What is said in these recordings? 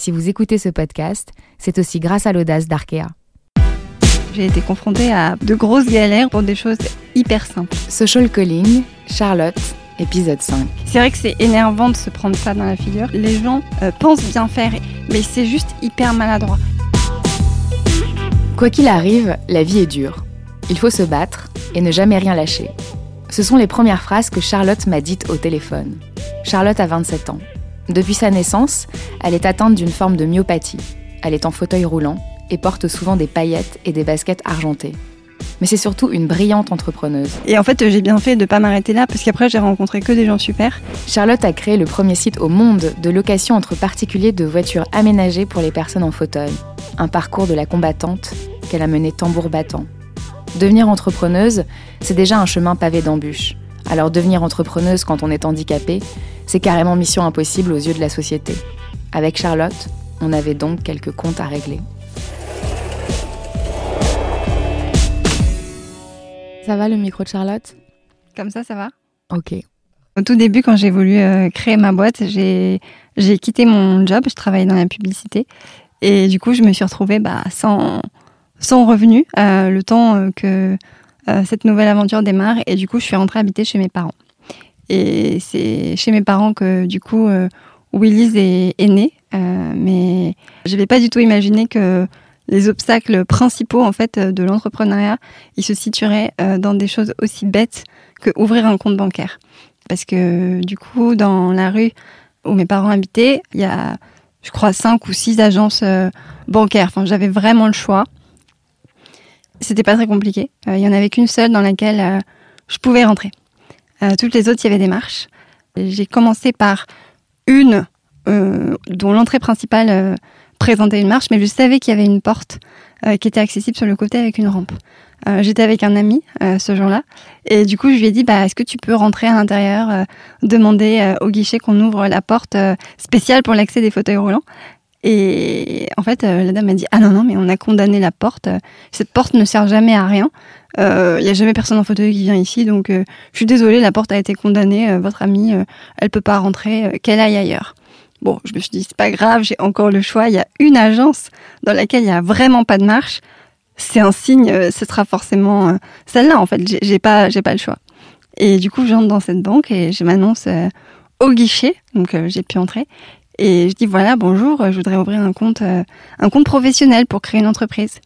si vous écoutez ce podcast, c'est aussi grâce à l'audace d'Arkea. J'ai été confrontée à de grosses galères pour des choses hyper simples. Social Calling, Charlotte, épisode 5. C'est vrai que c'est énervant de se prendre ça dans la figure. Les gens euh, pensent bien faire, mais c'est juste hyper maladroit. Quoi qu'il arrive, la vie est dure. Il faut se battre et ne jamais rien lâcher. Ce sont les premières phrases que Charlotte m'a dites au téléphone. Charlotte a 27 ans. Depuis sa naissance, elle est atteinte d'une forme de myopathie. Elle est en fauteuil roulant et porte souvent des paillettes et des baskets argentées. Mais c'est surtout une brillante entrepreneuse. Et en fait, j'ai bien fait de pas m'arrêter là parce qu'après, j'ai rencontré que des gens super. Charlotte a créé le premier site au monde de location entre particuliers de voitures aménagées pour les personnes en fauteuil. Un parcours de la combattante qu'elle a mené tambour battant. Devenir entrepreneuse, c'est déjà un chemin pavé d'embûches. Alors devenir entrepreneuse quand on est handicapé, c'est carrément mission impossible aux yeux de la société. Avec Charlotte, on avait donc quelques comptes à régler. Ça va le micro de Charlotte? Comme ça, ça va? Ok. Au tout début, quand j'ai voulu euh, créer ma boîte, j'ai quitté mon job, je travaillais dans la publicité. Et du coup, je me suis retrouvée bah, sans, sans revenu euh, le temps euh, que cette nouvelle aventure démarre. Et du coup, je suis rentrée habiter chez mes parents. Et c'est chez mes parents que, du coup, Willis est, est née. mais je n'avais pas du tout imaginé que les obstacles principaux en fait de l'entrepreneuriat, ils se situeraient euh, dans des choses aussi bêtes que ouvrir un compte bancaire. Parce que du coup, dans la rue où mes parents habitaient, il y a, je crois, cinq ou six agences euh, bancaires. Enfin, j'avais vraiment le choix. C'était pas très compliqué. Euh, il y en avait qu'une seule dans laquelle je pouvais rentrer. toutes les autres, il y avait des marches. J'ai commencé par une dont l'entrée principale présenter une marche, mais je savais qu'il y avait une porte euh, qui était accessible sur le côté avec une rampe. Euh, j'étais avec un ami euh, ce jour-là, et du coup je lui ai dit bah est-ce que tu peux rentrer à l'intérieur, demander au guichet qu'on ouvre la porte spéciale pour l'accès des fauteuils roulants? Et en fait, la dame m'a dit ah non non mais on a condamné la porte. Cette porte ne sert jamais à rien. Il n'y a jamais personne en fauteuil qui vient ici, donc je suis désolée, la porte a été condamnée. votre amie, elle peut pas rentrer. Qu'elle aille ailleurs. Bon, je me suis dit, c'est pas grave, j'ai encore le choix. Il y a une agence dans laquelle il n'y a vraiment pas de marche. C'est un signe, euh, ce sera forcément euh, celle-là, en fait. J'ai pas, j'ai pas le choix. Et du coup, j'entre dans cette banque et je m'annonce euh, au guichet. Donc, j'ai pu entrer. Et je dis, voilà, bonjour, je voudrais ouvrir un compte, un compte professionnel pour créer une entreprise.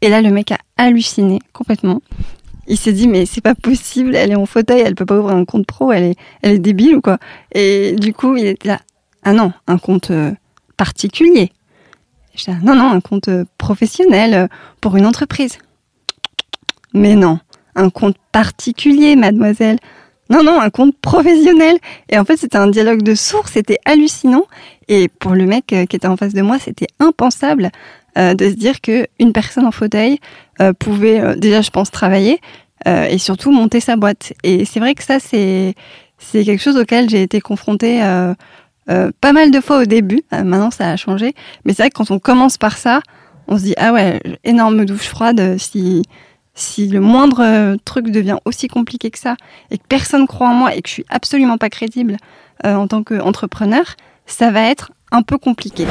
Et là, le mec a halluciné complètement. Il s'est dit mais c'est pas possible, elle est en fauteuil, elle peut pas ouvrir un compte pro, elle est, elle est débile ou quoi? Et du coup il était là, ah non, un compte euh, particulier. Je dis, non non, un compte euh, professionnel euh, pour une entreprise. Mais non, un compte particulier, mademoiselle. Non, non, un compte professionnel. Et en fait, c'était un dialogue de sourds, c'était hallucinant. Et pour le mec qui était en face de moi, c'était impensable euh, de se dire que une personne en fauteuil euh, pouvait euh, déjà, je pense, travailler et surtout monter sa boîte. Et c'est vrai que ça, c'est c'est quelque chose auquel j'ai été confrontée pas mal de fois au début. maintenant, ça a changé, mais c'est vrai que quand on commence par ça, on se dit ah ouais, énorme douche froide si si le moindre truc devient aussi compliqué que ça et que personne croit en moi et que je suis absolument pas crédible en tant qu'entrepreneur, ça va être un peu compliqué.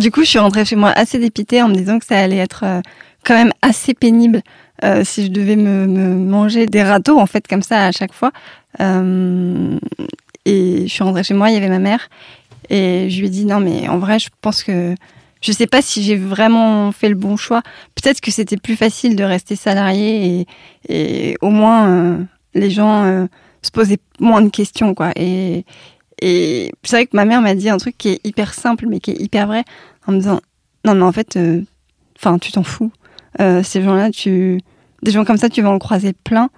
Du coup, je suis rentrée chez moi assez dépitée en me disant que ça allait être euh, quand même assez pénible euh, si je devais me, manger des râteaux, en fait, comme ça à chaque fois. Euh, et je suis rentrée chez moi, il y avait ma mère. Et je lui ai dit, non, mais en vrai, je pense que je sais pas si j'ai vraiment fait le bon choix. Peut-être que c'était plus facile de rester salarié et, au moins les gens se posaient moins de questions, quoi. Et, c'est vrai que ma mère m'a dit un truc qui est hyper simple, mais qui est hyper vrai, en me disant Non, mais en fait, euh, enfin, tu t'en fous. Euh, ces gens-là, tu. Des gens comme ça, tu vas en croiser plein.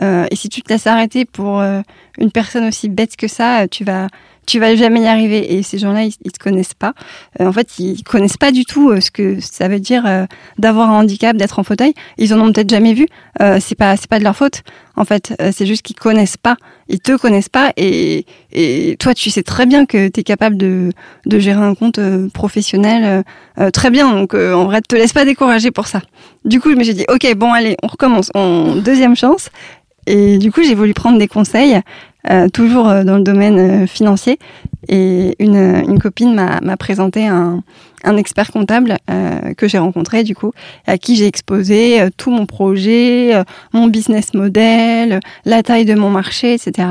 et si tu te laisses arrêter pour une personne aussi bête que ça, tu vas tu vas jamais y arriver. Et ces gens-là, ils, ils te connaissent pas. Euh, en fait, ils connaissent pas du tout euh, ce que ça veut dire euh, d'avoir un handicap, d'être en fauteuil. Ils en ont peut-être jamais vu. c'est pas, c'est pas de leur faute. En fait, c'est juste qu'ils connaissent pas. Ils te connaissent pas. Et, et toi, tu sais très bien que tu es capable de, de gérer un compte professionnel très bien. Donc, en vrai, te laisse pas décourager pour ça. Du coup, je me suis dit, ok, bon, allez, on recommence. En deuxième chance. Et du coup, j'ai voulu prendre des conseils euh, toujours euh, dans le domaine euh, financier. Et une, une copine m'a présenté un, un, expert comptable que j'ai rencontré du coup, à qui j'ai exposé tout mon projet, mon business model, la taille de mon marché, etc.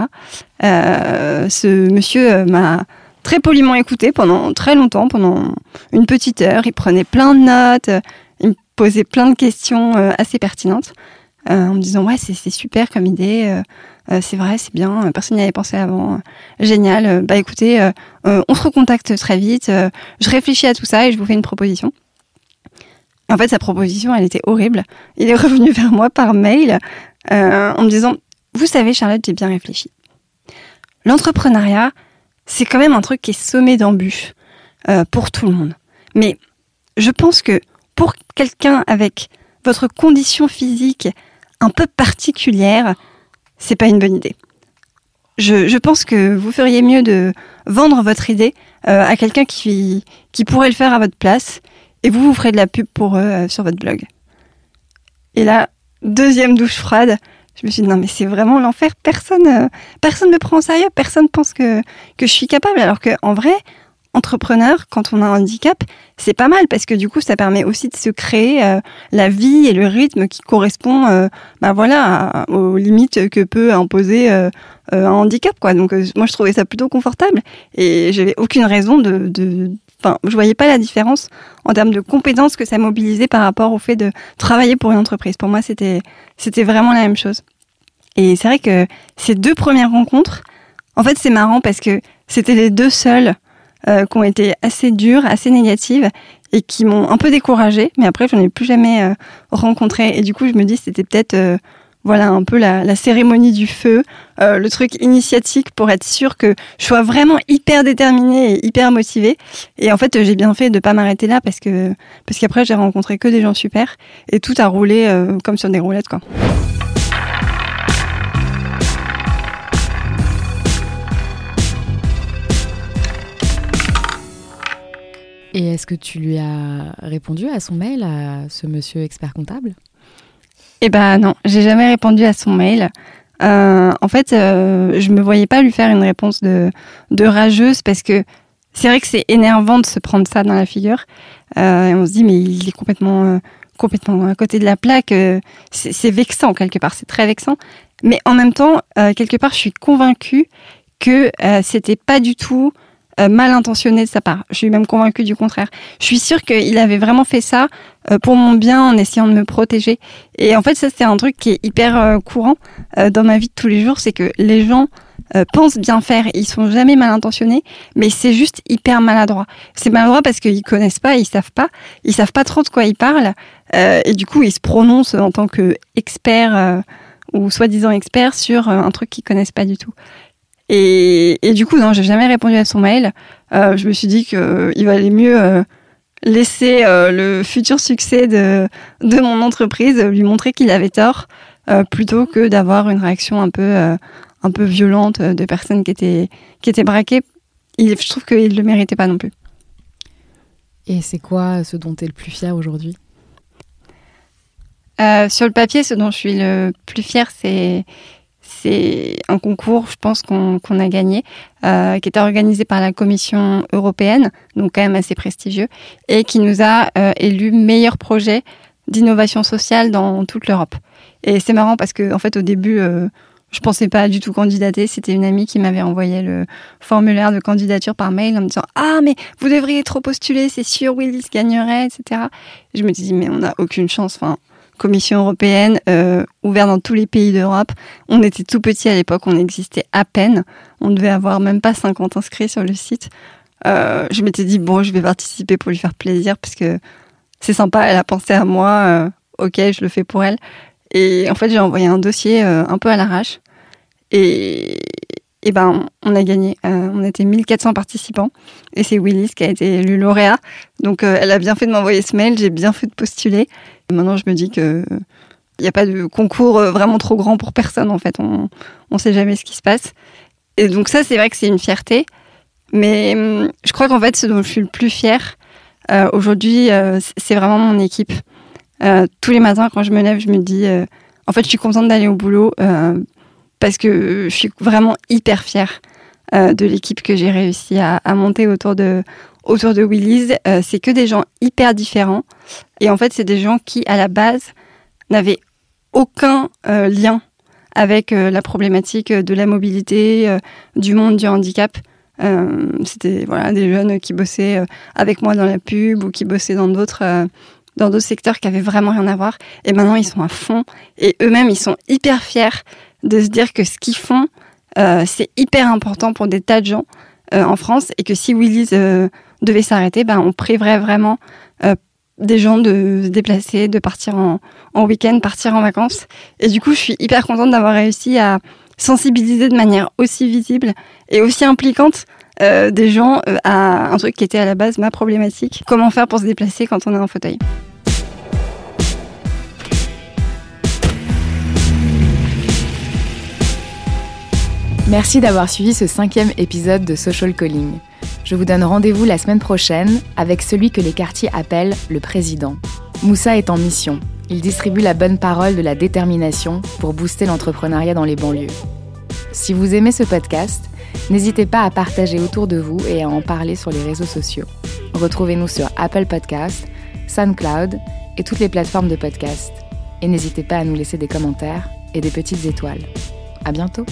ce monsieur m'a très poliment écouté pendant très longtemps, pendant une petite heure. Il prenait plein de notes, il me posait plein de questions assez pertinentes. En me disant ouais c'est super comme idée euh, c'est vrai, c'est bien, euh, personne n'y avait pensé avant. Génial. Euh, bah écoutez, on se recontacte très vite. je réfléchis à tout ça et je vous fais une proposition. En fait, sa proposition, elle était horrible. Il est revenu vers moi par mail en me disant, vous savez, Charlotte, j'ai bien réfléchi. L'entrepreneuriat, c'est quand même un truc qui est sommé d'embûches pour tout le monde. Mais je pense que pour quelqu'un avec votre condition physique un peu particulière, c'est pas une bonne idée. Je, pense que vous feriez mieux de vendre votre idée euh, à quelqu'un qui, pourrait le faire à votre place et vous, vous ferez de la pub pour eux sur votre blog. Et là, deuxième douche froide, je me suis dit non mais c'est vraiment l'enfer, personne euh, personne me prend au sérieux, personne pense que, que je suis capable alors que en vrai, entrepreneur, quand on a un handicap, c'est pas mal parce que du coup, ça permet aussi de se créer euh, la vie et le rythme qui correspond, euh, bah voilà, aux limites que peut imposer euh, un handicap, quoi. Donc, moi, je trouvais ça plutôt confortable et j'avais aucune raison de, de, enfin, je voyais pas la différence en termes de compétences que ça mobilisait par rapport au fait de travailler pour une entreprise. Pour moi, c'était, c'était vraiment la même chose. Et c'est vrai que ces deux premières rencontres, en fait, c'est marrant parce que c'était les deux seules euh, qui ont été assez dures, assez négatives et qui m'ont un peu découragée. Mais après, je n'en ai plus jamais euh, rencontré. Et du coup, je me dis, c'était peut-être euh, voilà un peu la, la cérémonie du feu, euh, le truc initiatique pour être sûr que je sois vraiment hyper déterminée et hyper motivée. Et en fait, j'ai bien fait de pas m'arrêter là parce que parce qu'après j'ai rencontré que des gens super et tout a roulé comme sur des roulettes quoi. Et est-ce que tu lui as répondu à son mail, à ce monsieur expert comptable? Eh ben non, j'ai jamais répondu à son mail. Euh, en fait, euh, je me voyais pas lui faire une réponse de, rageuse parce que c'est vrai que c'est énervant de se prendre ça dans la figure. Euh, on se dit mais il est complètement complètement à côté de la plaque. C'est vexant quelque part, c'est très vexant. Mais en même temps, quelque part, je suis convaincue que c'était pas du tout euh, mal intentionné de sa part. Je suis même convaincue du contraire. Je suis sûre qu'il avait vraiment fait ça euh, pour mon bien en essayant de me protéger. Et en fait, ça c'est un truc qui est hyper euh, courant dans ma vie de tous les jours, c'est que les gens pensent bien faire, ils sont jamais mal intentionnés, mais c'est juste hyper maladroit. C'est maladroit parce qu'ils connaissent pas, ils savent pas, ils savent pas trop de quoi ils parlent, et du coup ils se prononcent en tant que experts ou soi-disant experts sur un truc qu'ils connaissent pas du tout. Et, et du coup, non, j'ai jamais répondu à son mail. Euh, je me suis dit qu'il euh, valait mieux euh, laisser le futur succès de, de mon entreprise, lui montrer qu'il avait tort, plutôt que d'avoir une réaction un peu, un peu violente de personnes qui étaient, qui étaient braquées. Il, je trouve qu'il ne le méritait pas non plus. Et c'est quoi ce dont tu es le plus fier aujourd'hui? Sur le papier, ce dont je suis le plus fier, c'est c'est un concours, je pense, qu'on a gagné, euh, qui était organisé par la Commission européenne, donc quand même assez prestigieux, et qui nous a euh, élu meilleur projet d'innovation sociale dans toute l'Europe. Et c'est marrant parce que, en fait, au début, euh, je pensais pas du tout candidater. C'était une amie qui m'avait envoyé le formulaire de candidature par mail en me disant Ah, mais vous devriez trop postuler, c'est sûr, Willis gagnerait, etc. je me dis Mais on n'a aucune chance. Commission européenne, euh, ouvert dans tous les pays d'Europe. On était tout petit à l'époque, on existait à peine. On devait avoir même pas 50 inscrits sur le site. Euh, je m'étais dit, bon, je vais participer pour lui faire plaisir parce que c'est sympa, elle a pensé à moi. Euh, ok, je le fais pour elle. Et en fait, j'ai envoyé un dossier un peu à l'arrache. Et, et ben, on a gagné. on était 1400 participants. Et c'est Willis qui a été élu lauréat. Donc, elle a bien fait de m'envoyer ce mail. J'ai bien fait de postuler. Et maintenant, je me dis que il n'y a pas de concours vraiment trop grand pour personne, en fait. On ne sait jamais ce qui se passe. Et donc, ça, c'est vrai que c'est une fierté. Mais hum, je crois qu'en fait, ce dont je suis le plus fière euh, aujourd'hui, euh, c'est vraiment mon équipe. Euh, tous les matins, quand je me lève, je me dis, en fait, je suis contente d'aller au boulot parce que je suis vraiment hyper fière de l'équipe que j'ai réussi à, monter autour de autour de Willy's. c'est que des gens hyper différents et en fait, c'est des gens qui, à la base, n'avaient aucun lien avec la problématique de la mobilité, du monde du handicap. Euh, c'était voilà des jeunes qui bossaient euh, avec moi dans la pub ou qui bossaient dans d'autres euh, dans d'autres secteurs qui avaient vraiment rien à voir. Et maintenant, ils sont à fond. Et eux-mêmes, ils sont hyper fiers de se dire que ce qu'ils font, c'est hyper important pour des tas de gens en France. Et que si Willy's devait s'arrêter, ben, on priverait vraiment des gens de se déplacer, de partir en, en week-end, partir en vacances. Et du coup, je suis hyper contente d'avoir réussi à sensibiliser de manière aussi visible et aussi impliquante euh, des gens euh, à un truc qui était à la base ma problématique. Comment faire pour se déplacer quand on est en fauteuil? Merci d'avoir suivi ce cinquième épisode de Social Calling. Je vous donne rendez-vous la semaine prochaine avec celui que les quartiers appellent le président. Moussa est en mission. Il distribue la bonne parole de la détermination pour booster l'entrepreneuriat dans les banlieues. Si vous aimez ce podcast, n'hésitez pas à partager autour de vous et à en parler sur les réseaux sociaux. Retrouvez-nous sur Apple Podcast, SoundCloud et toutes les plateformes de podcast. Et n'hésitez pas à nous laisser des commentaires et des petites étoiles. À bientôt!